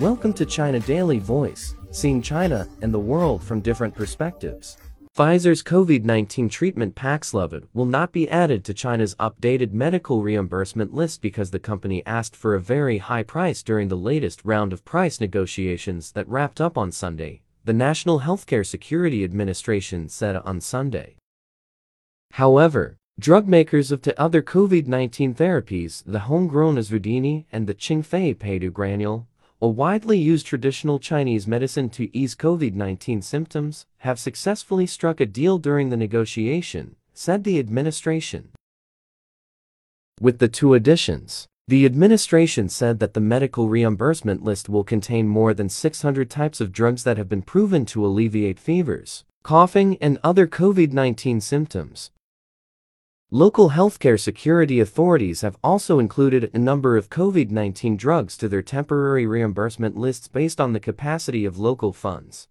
Welcome to China Daily Voice, seeing China and the world from different perspectives. Pfizer's COVID-19 treatment Paxlovid will not be added to China's updated medical reimbursement list because the company asked for a very high price during the latest round of price negotiations that wrapped up on Sunday, the National Healthcare Security Administration said on Sunday. However, drug makers of the other COVID-19 therapies, the homegrown Azvudine and the Qingfei Paidu granule, a widely used traditional Chinese medicine to ease COVID-19 symptoms, have successfully struck a deal during the negotiation, said the administration. With the two additions, the administration said that the medical reimbursement list will contain more than 600 types of drugs that have been proven to alleviate fevers, coughing, and other COVID-19 symptoms, Local healthcare security authorities have also included a number of COVID-19 drugs to their temporary reimbursement lists based on the capacity of local funds.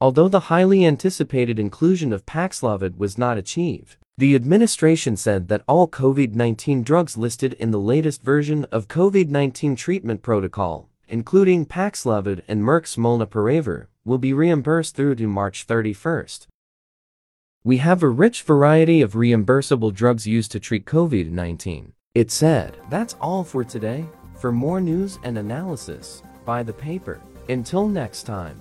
Although the highly anticipated inclusion of Paxlovid was not achieved, the administration said that all COVID-19 drugs listed in the latest version of COVID-19 treatment protocol, including Paxlovid and Merck's Molnupiravir, will be reimbursed through to March 31st. We have a rich variety of reimbursable drugs used to treat COVID-19. It said, that's all for today. For more news and analysis, buy the paper. Until next time.